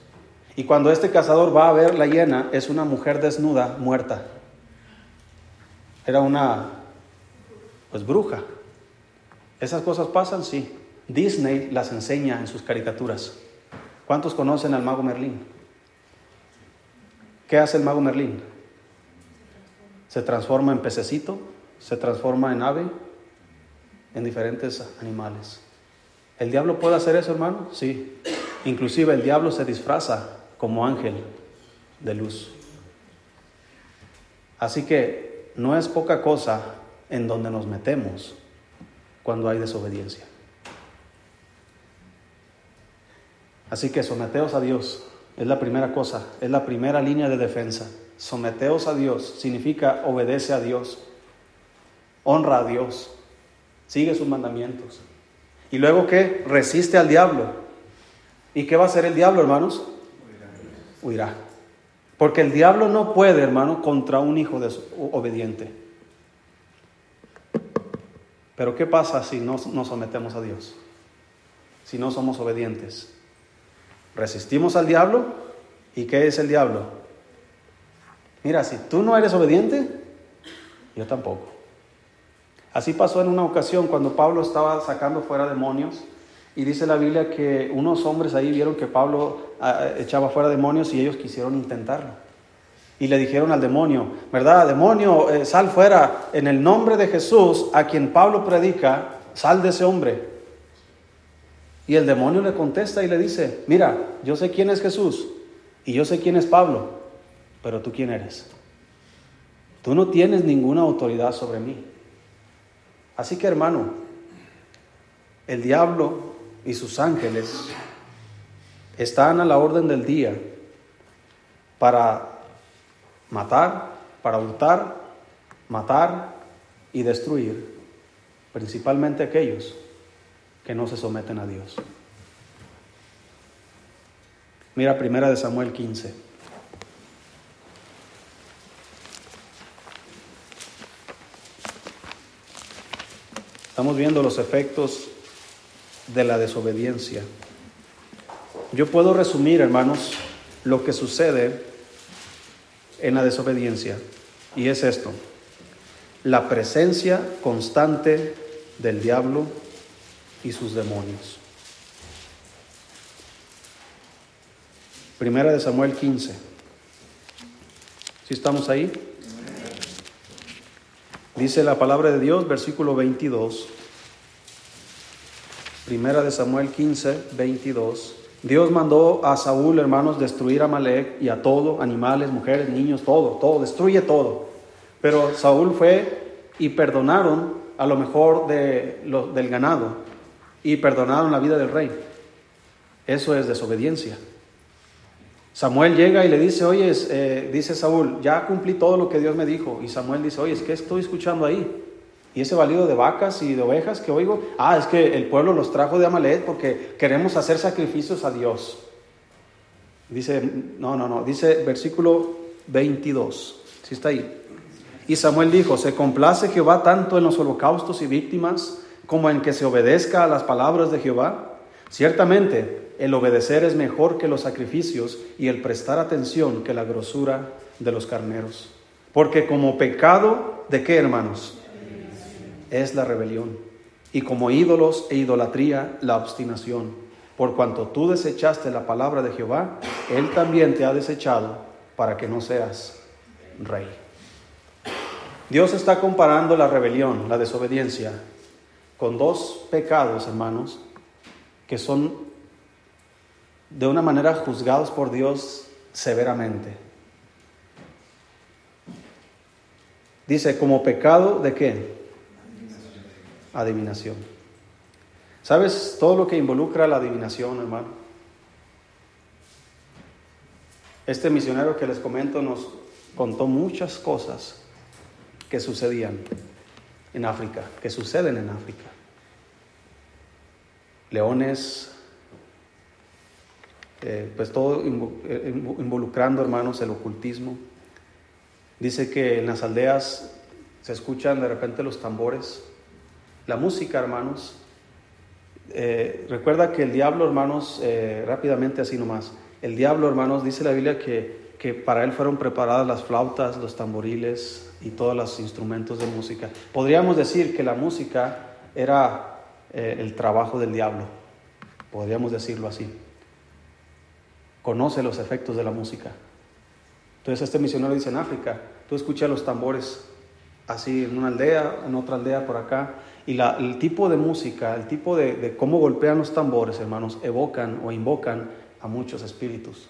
Y cuando este cazador va a ver la hiena, es una mujer desnuda, muerta. Era una Pues bruja. ¿Esas cosas pasan? Sí. Disney las enseña en sus caricaturas. ¿Cuántos conocen al mago Merlín? ¿Qué hace el mago Merlín? Se transforma en pececito, se transforma en ave, en diferentes animales. ¿El diablo puede hacer eso, hermano? Sí. Inclusive el diablo se disfraza como ángel de luz. Así que no es poca cosa en donde nos metemos cuando hay desobediencia. Así que someteos a Dios, es la primera cosa, es la primera línea de defensa. Someteos a Dios significa obedece a Dios, honra a Dios, sigue sus mandamientos. Y luego qué? Resiste al diablo. ¿Y qué va a hacer el diablo, hermanos? Huirá. Porque el diablo no puede, hermano, contra un hijo obediente. Pero ¿qué pasa si no nos sometemos a Dios? Si no somos obedientes. Resistimos al diablo. ¿Y qué es el diablo? Mira, si tú no eres obediente, yo tampoco. Así pasó en una ocasión cuando Pablo estaba sacando fuera demonios y dice la Biblia que unos hombres ahí vieron que Pablo ah, echaba fuera demonios y ellos quisieron intentarlo. Y le dijeron al demonio, ¿verdad? Demonio, eh, sal fuera en el nombre de Jesús, a quien Pablo predica, sal de ese hombre. Y el demonio le contesta y le dice, mira, yo sé quién es Jesús y yo sé quién es Pablo, pero tú quién eres. Tú no tienes ninguna autoridad sobre mí. Así que hermano, el diablo y sus ángeles están a la orden del día para matar, para hurtar, matar y destruir, principalmente aquellos que no se someten a Dios. Mira primera de Samuel 15. Estamos viendo los efectos de la desobediencia. Yo puedo resumir, hermanos, lo que sucede en la desobediencia, y es esto, la presencia constante del diablo y sus demonios. Primera de Samuel 15. Si estamos ahí? Dice la palabra de Dios, versículo 22. Primera de Samuel 15, 22. Dios mandó a Saúl, hermanos, destruir a Malek y a todo, animales, mujeres, niños, todo, todo, destruye todo. Pero Saúl fue y perdonaron a lo mejor de, del ganado y perdonaron la vida del rey. Eso es desobediencia. Samuel llega y le dice, oye, eh, dice Saúl, ya cumplí todo lo que Dios me dijo. Y Samuel dice, oye, es que estoy escuchando ahí. Y ese valido de vacas y de ovejas que oigo, ah, es que el pueblo los trajo de Amalek porque queremos hacer sacrificios a Dios. Dice, no, no, no, dice versículo 22, si está ahí. Y Samuel dijo, se complace Jehová tanto en los holocaustos y víctimas como en que se obedezca a las palabras de Jehová. Ciertamente, el obedecer es mejor que los sacrificios y el prestar atención que la grosura de los carneros. Porque como pecado, ¿de qué hermanos? es la rebelión, y como ídolos e idolatría la obstinación. Por cuanto tú desechaste la palabra de Jehová, Él también te ha desechado para que no seas rey. Dios está comparando la rebelión, la desobediencia, con dos pecados, hermanos, que son de una manera juzgados por Dios severamente. Dice, como pecado de qué? adivinación. ¿Sabes todo lo que involucra la adivinación, hermano? Este misionero que les comento nos contó muchas cosas que sucedían en África, que suceden en África. Leones, eh, pues todo eh, involucrando, hermanos, el ocultismo. Dice que en las aldeas se escuchan de repente los tambores la música, hermanos. Eh, recuerda que el diablo, hermanos, rápidamente así nomás, el diablo, hermanos, dice la Biblia que que para él fueron preparadas las flautas, los tamboriles y todos los instrumentos de música. Podríamos decir que la música era eh, el trabajo del diablo, podríamos decirlo así. Conoce los efectos de la música. Entonces este misionero dice en África, tú escuchas los tambores así en una aldea, en otra aldea por acá, y el tipo de música, el tipo de, cómo golpean los tambores, hermanos, evocan o invocan a muchos espíritus.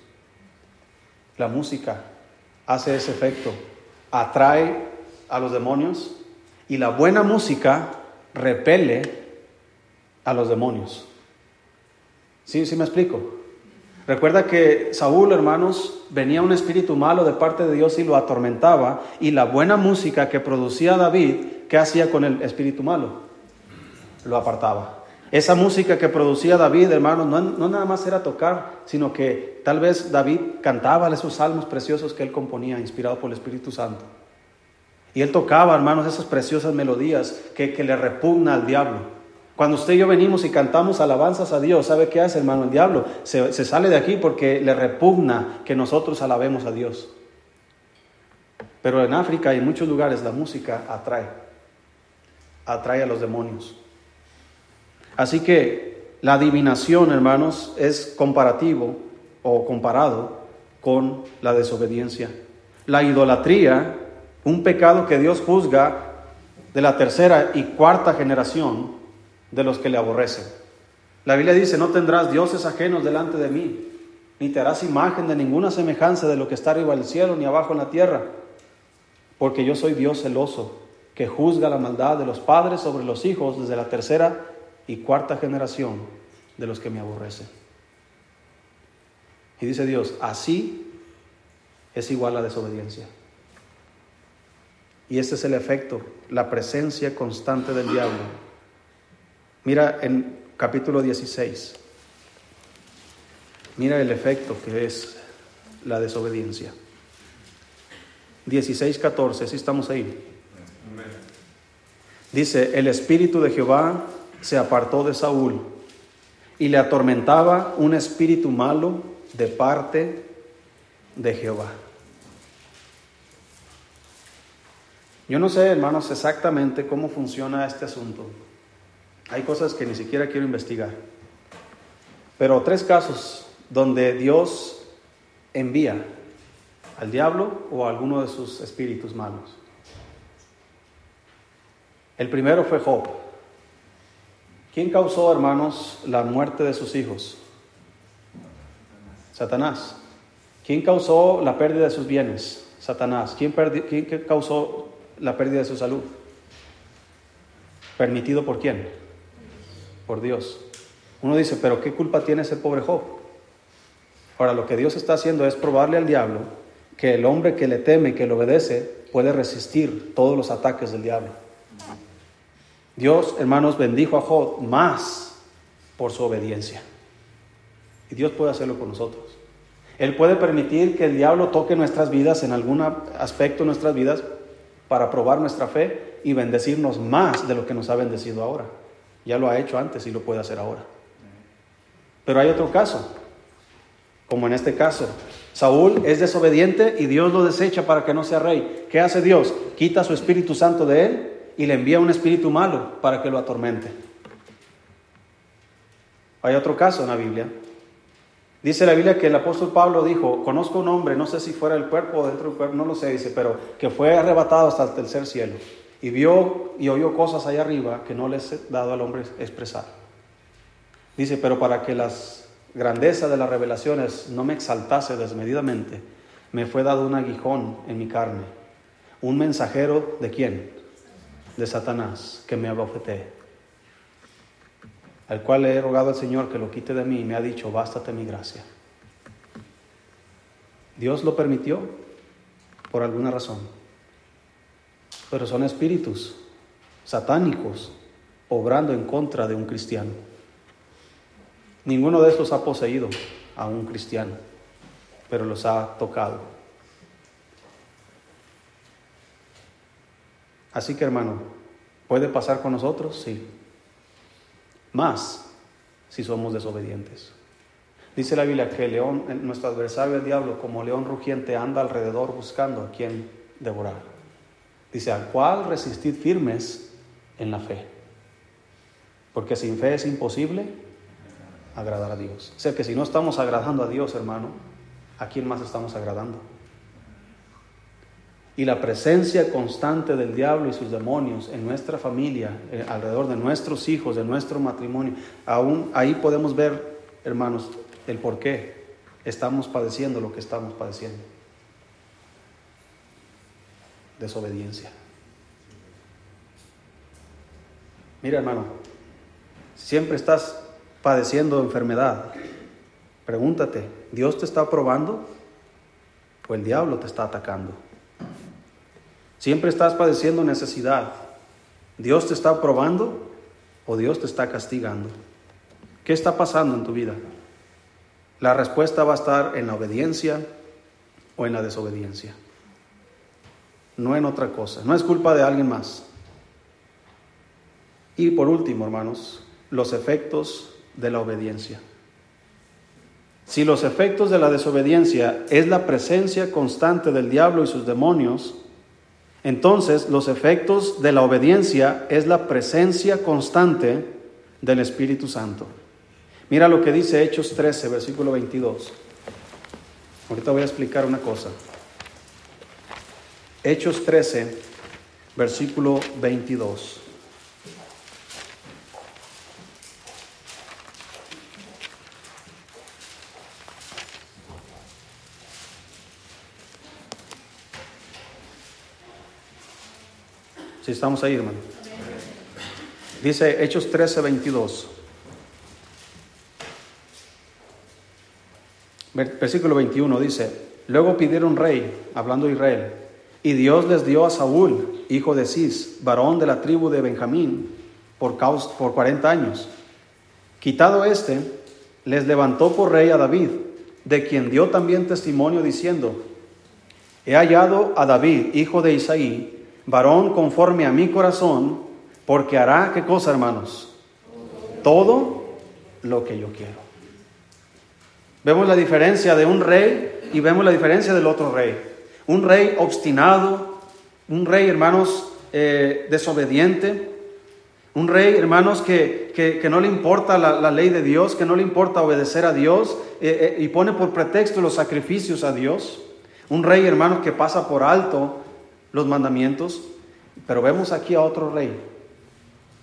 La música hace ese efecto, atrae a los demonios y la buena música repele a los demonios. ¿Sí, sí me explico? Recuerda que Saúl, hermanos, venía un espíritu malo de parte de Dios y lo atormentaba, y la buena música que producía David, ¿qué hacía con el espíritu malo? lo apartaba. Esa música que producía David, hermanos, no, nada más era tocar, sino que tal vez David cantaba esos salmos preciosos que él componía, inspirado por el Espíritu Santo. Y él tocaba, hermanos, esas preciosas melodías que, le repugna al diablo. Cuando usted y yo venimos y cantamos alabanzas a Dios, ¿sabe qué hace, hermano? El diablo se, se sale de aquí porque le repugna que nosotros alabemos a Dios. Pero en África y en muchos lugares la música atrae, atrae a los demonios. Así que la adivinación, hermanos, es comparativo o comparado con la desobediencia. La idolatría, un pecado que Dios juzga de la tercera y cuarta generación de los que le aborrecen. La Biblia dice, no tendrás dioses ajenos delante de mí, ni te harás imagen de ninguna semejanza de lo que está arriba del cielo ni abajo en la tierra, porque yo soy Dios celoso, que juzga la maldad de los padres sobre los hijos desde la tercera y cuarta generación de los que me aborrecen. Y dice Dios, así es igual la desobediencia. Y este es el efecto, la presencia constante del diablo. Mira en capítulo 16, mira el efecto que es la desobediencia. 16, 14, si estamos ahí. Dice, el Espíritu de Jehová se apartó de Saúl y le atormentaba un espíritu malo de parte de Jehová. Yo no sé, hermanos, exactamente cómo funciona este asunto. Hay cosas que ni siquiera quiero investigar. Pero tres casos donde Dios envía al diablo o a alguno de sus espíritus malos. El primero fue Job. ¿Quién causó, hermanos, la muerte de sus hijos? Satanás. ¿Quién causó la pérdida de sus bienes? Satanás. ¿Quién, causó la pérdida de su salud? ¿Permitido por quién? Por Dios. Uno dice, pero ¿qué culpa tiene ese pobre Job? Ahora, lo que Dios está haciendo es probarle al diablo que el hombre que le teme, que le obedece, puede resistir todos los ataques del diablo. Dios, hermanos, bendijo a Job más por su obediencia. Y Dios puede hacerlo con nosotros. Él puede permitir que el diablo toque nuestras vidas en algún aspecto de nuestras vidas para probar nuestra fe y bendecirnos más de lo que nos ha bendecido ahora. Ya lo ha hecho antes y lo puede hacer ahora. Pero hay otro caso, como en este caso. Saúl es desobediente y Dios lo desecha para que no sea rey. ¿Qué hace Dios? Quita su Espíritu Santo de él y le envía un espíritu malo para que lo atormente. Hay otro caso en la Biblia. Dice la Biblia que el apóstol Pablo dijo, conozco un hombre, no sé si fuera el cuerpo o dentro del cuerpo, no lo sé, dice, pero que fue arrebatado hasta el tercer cielo y vio y oyó cosas allá arriba que no les he dado al hombre expresar. Dice, pero para que las grandezas de las revelaciones no me exaltase desmedidamente, me fue dado un aguijón en mi carne. ¿Un mensajero de quién? De Satanás que me abofeté, al cual le he rogado al Señor que lo quite de mí y me ha dicho, bástate mi gracia. Dios lo permitió por alguna razón, pero son espíritus satánicos obrando en contra de un cristiano. Ninguno de estos ha poseído a un cristiano, pero los ha tocado. Así que hermano, ¿puede pasar con nosotros? Sí. Más si somos desobedientes. Dice la Biblia que el león, nuestro adversario el diablo, como león rugiente, anda alrededor buscando a quien devorar. Dice, al cual resistid firmes en la fe. Porque sin fe es imposible agradar a Dios. O sea que si no estamos agradando a Dios, hermano, ¿a quién más estamos agradando? Y la presencia constante del diablo y sus demonios en nuestra familia, eh, alrededor de nuestros hijos, de nuestro matrimonio, aún ahí podemos ver, hermanos, el por qué estamos padeciendo lo que estamos padeciendo. Desobediencia. Mira, hermano, siempre estás padeciendo enfermedad. Pregúntate, ¿Dios te está probando o el diablo te está atacando? Siempre estás padeciendo necesidad. ¿Dios te está probando o Dios te está castigando? ¿Qué está pasando en tu vida? La respuesta va a estar en la obediencia o en la desobediencia. No en otra cosa. No es culpa de alguien más. Y por último, hermanos, los efectos de la obediencia. Si los efectos de la desobediencia es la presencia constante del diablo y sus demonios, entonces los efectos de la obediencia es la presencia constante del Espíritu Santo. Mira lo que dice Hechos 13, versículo 22. Ahorita voy a explicar una cosa. Hechos 13, versículo 22. Si estamos ahí, hermano. Dice Hechos 13, 22. Versículo 21 dice, luego pidieron rey, hablando de Israel, y Dios les dio a Saúl, hijo de Cis, varón de la tribu de Benjamín, por, causa, por 40 años. Quitado este, les levantó por rey a David, de quien dio también testimonio diciendo, he hallado a David, hijo de Isaí, varón conforme a mi corazón, porque hará, ¿qué cosa, hermanos? Todo lo que yo quiero. Vemos la diferencia de un rey y vemos la diferencia del otro rey. Un rey obstinado, un rey, hermanos, eh, desobediente, un rey, hermanos, que, que, no le importa la, ley de Dios, que no le importa obedecer a Dios eh, eh, y pone por pretexto los sacrificios a Dios. Un rey, hermanos, que pasa por alto los mandamientos. Pero vemos aquí a otro rey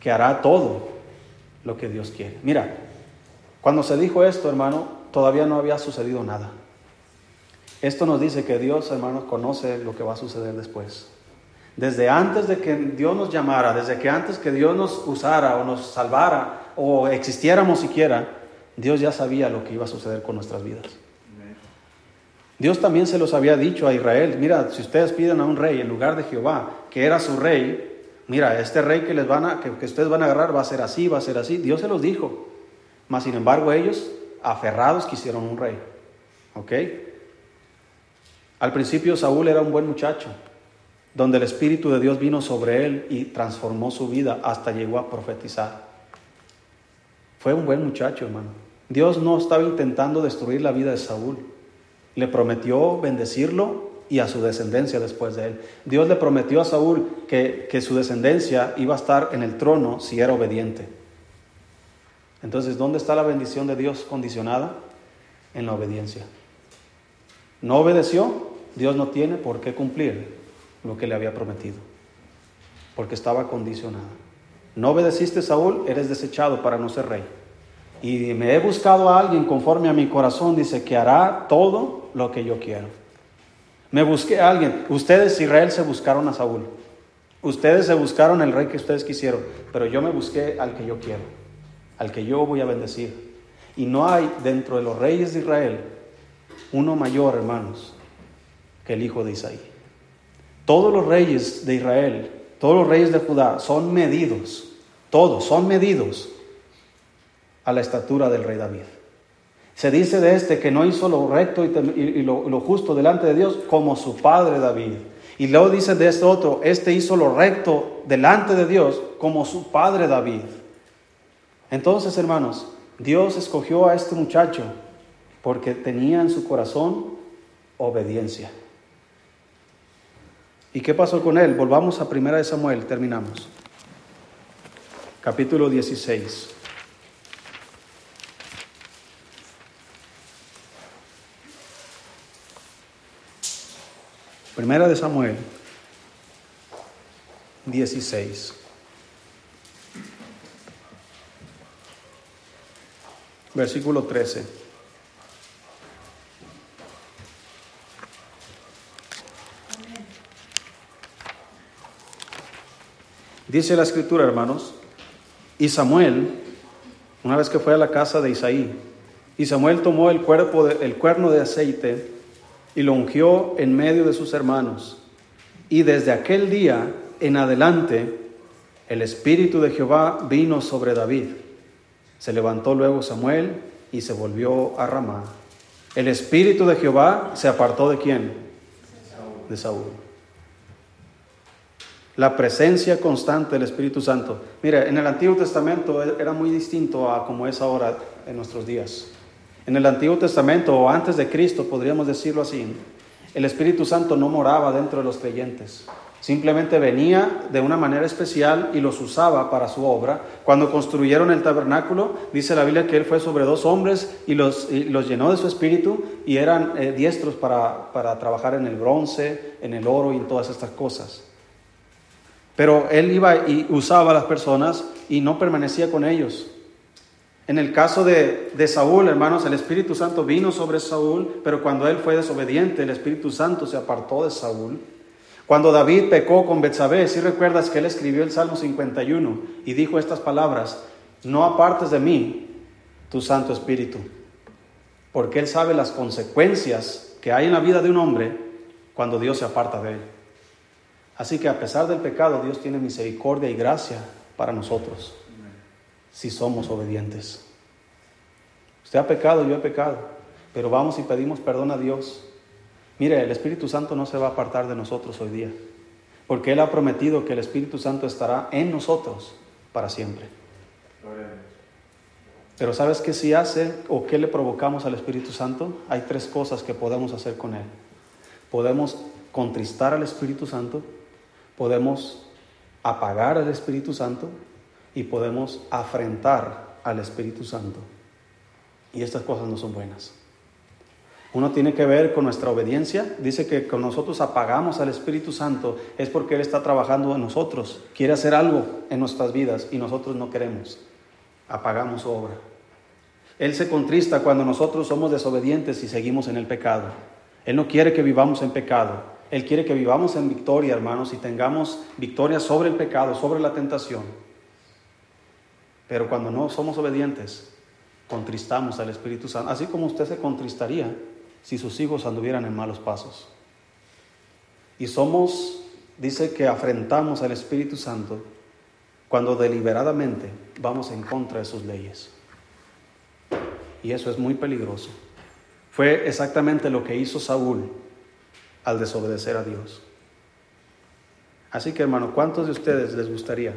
que hará todo lo que Dios quiere. Mira, cuando se dijo esto, hermano, todavía no había sucedido nada. Esto nos dice que Dios, hermanos, conoce lo que va a suceder después. Desde antes de que Dios nos llamara, desde que antes que Dios nos usara o nos salvara o existiéramos siquiera, Dios ya sabía lo que iba a suceder con nuestras vidas. Dios también se los había dicho a Israel, mira, si ustedes piden a un rey en lugar de Jehová, que era su rey, mira, este rey que les van a, que, ustedes van a agarrar va a ser así, va a ser así. Dios se los dijo. Mas sin embargo ellos aferrados quisieron un rey. ¿Ok? Al principio Saúl era un buen muchacho, donde el Espíritu de Dios vino sobre él y transformó su vida hasta llegó a profetizar. Fue un buen muchacho, hermano. Dios no estaba intentando destruir la vida de Saúl. Le prometió bendecirlo y a su descendencia después de él. Dios le prometió a Saúl que, que su descendencia iba a estar en el trono si era obediente. Entonces, ¿dónde está la bendición de Dios condicionada? En la obediencia. No obedeció, Dios no tiene por qué cumplir lo que le había prometido, porque estaba condicionada. No obedeciste, Saúl, eres desechado para no ser rey. Y me he buscado a alguien conforme a mi corazón, dice, que hará todo lo que yo quiero. Me busqué a alguien. Ustedes, Israel, se buscaron a Saúl. Ustedes se buscaron el rey que ustedes quisieron, pero yo me busqué al que yo quiero al que yo voy a bendecir. Y no hay dentro de los reyes de Israel uno mayor, hermanos, que el hijo de Isaí. Todos los reyes de Israel, todos los reyes de Judá son medidos, todos son medidos a la estatura del rey David. Se dice de este que no hizo lo recto y, lo, lo, justo delante de Dios como su padre David. Y luego dice de este otro, este hizo lo recto delante de Dios como su padre David. Entonces, hermanos, Dios escogió a este muchacho porque tenía en su corazón obediencia. ¿Y qué pasó con él? Volvamos a 1 Samuel, terminamos. Capítulo 16. Primera de Samuel 16. Versículo 13. Dice la escritura, hermanos, y Samuel, una vez que fue a la casa de Isaí, y Samuel tomó el, cuerpo el cuerno de aceite y lo ungió en medio de sus hermanos. Y desde aquel día en adelante el Espíritu de Jehová vino sobre David. Se levantó luego Samuel y se volvió a Ramá. El Espíritu de Jehová se apartó de quién? De Saúl. La presencia constante del Espíritu Santo. Mire, en el Antiguo Testamento era muy distinto a como es ahora en nuestros días. En el Antiguo Testamento o antes de Cristo, podríamos decirlo así, el Espíritu Santo no moraba dentro de los creyentes. Simplemente venía de una manera especial y los usaba para su obra. Cuando construyeron el tabernáculo, dice la Biblia que Él fue sobre dos hombres y los, los llenó de su espíritu y eran eh, diestros para, para trabajar en el bronce, en el oro y en todas estas cosas. Pero Él iba y usaba a las personas y no permanecía con ellos. En el caso de, Saúl, hermanos, el Espíritu Santo vino sobre Saúl, pero cuando él fue desobediente, el Espíritu Santo se apartó de Saúl. Cuando David pecó con Betsabé, si recuerdas que él escribió el Salmo 51 y dijo estas palabras, no apartes de mí tu Santo Espíritu, porque él sabe las consecuencias que hay en la vida de un hombre cuando Dios se aparta de él. Así que a pesar del pecado, Dios tiene misericordia y gracia para nosotros si somos obedientes. Usted ha pecado, yo he pecado, pero vamos y pedimos perdón a Dios. Mire, el Espíritu Santo no se va a apartar de nosotros hoy día, porque Él ha prometido que el Espíritu Santo estará en nosotros para siempre. Pero ¿sabes qué si hace o qué le provocamos al Espíritu Santo? Hay tres cosas que podemos hacer con Él. Podemos contristar al Espíritu Santo, podemos apagar al Espíritu Santo y podemos afrentar al Espíritu Santo. Y estas cosas no son buenas. Uno tiene que ver con nuestra obediencia. Dice que con nosotros apagamos al Espíritu Santo es porque Él está trabajando en nosotros. Quiere hacer algo en nuestras vidas y nosotros no queremos. Apagamos su obra. Él se contrista cuando nosotros somos desobedientes y seguimos en el pecado. Él no quiere que vivamos en pecado. Él quiere que vivamos en victoria, hermanos, y tengamos victoria sobre el pecado, sobre la tentación. Pero cuando no somos obedientes, contristamos al Espíritu Santo, así como usted se contristaría si sus hijos anduvieran en malos pasos. Y somos, dice que afrentamos al Espíritu Santo cuando deliberadamente vamos en contra de sus leyes. Y eso es muy peligroso. Fue exactamente lo que hizo Saúl al desobedecer a Dios. Así que hermano, ¿cuántos de ustedes les gustaría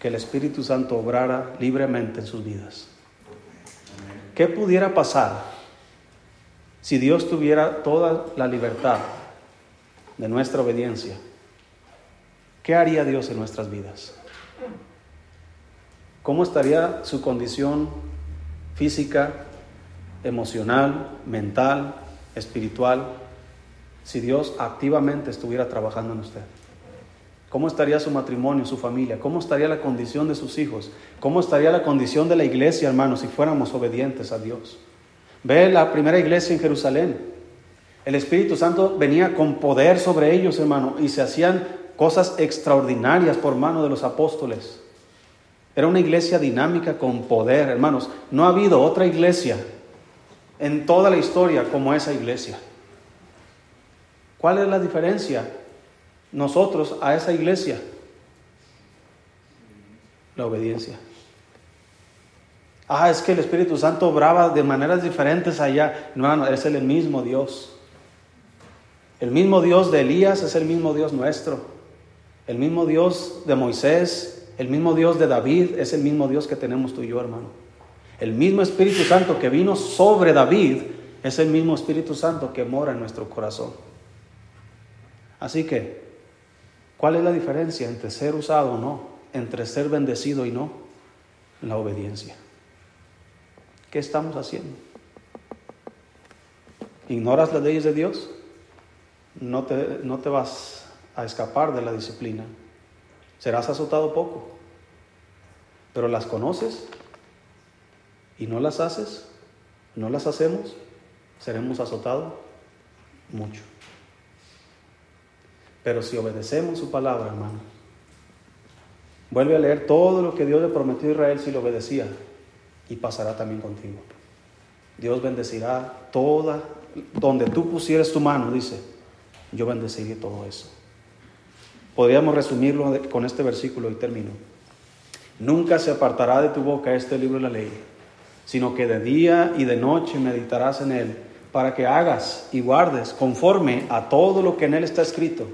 que el Espíritu Santo obrara libremente en sus vidas. ¿Qué pudiera pasar si Dios tuviera toda la libertad de nuestra obediencia? ¿Qué haría Dios en nuestras vidas? ¿Cómo estaría su condición física, emocional, mental, espiritual, si Dios activamente estuviera trabajando en usted? ¿Cómo estaría su matrimonio, su familia? ¿Cómo estaría la condición de sus hijos? ¿Cómo estaría la condición de la iglesia, hermanos, si fuéramos obedientes a Dios? Ve la primera iglesia en Jerusalén. El Espíritu Santo venía con poder sobre ellos, hermano, y se hacían cosas extraordinarias por mano de los apóstoles. Era una iglesia dinámica con poder, hermanos. No ha habido otra iglesia en toda la historia como esa iglesia. ¿Cuál es la diferencia? Nosotros a esa iglesia? La obediencia. Ah, es que el Espíritu Santo obraba de maneras diferentes allá. Hermano, es el mismo Dios. El mismo Dios de Elías es el mismo Dios nuestro. El mismo Dios de Moisés, el mismo Dios de David es el mismo Dios que tenemos tú y yo, hermano. El mismo Espíritu Santo que vino sobre David es el mismo Espíritu Santo que mora en nuestro corazón. Así que, ¿cuál es la diferencia entre ser usado o no? Entre ser bendecido y no? La obediencia. ¿Qué estamos haciendo? ¿Ignoras las leyes de Dios? No te, no te vas a escapar de la disciplina. Serás azotado poco. Pero las conoces y no las haces, no las hacemos, seremos azotados mucho. Pero si obedecemos su palabra, hermano, vuelve a leer todo lo que Dios le prometió a Israel si lo obedecía y pasará también contigo. Dios bendecirá toda, donde tú pusieras tu mano, dice, yo bendeciré todo eso. Podríamos resumirlo con este versículo y termino. Nunca se apartará de tu boca este libro de la ley, sino que de día y de noche meditarás en él, para que hagas y guardes conforme a todo lo que en él está escrito.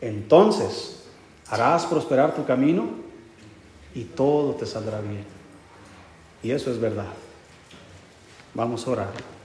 Entonces harás prosperar tu camino y todo te saldrá bien. Y eso es verdad. Vamos a orar.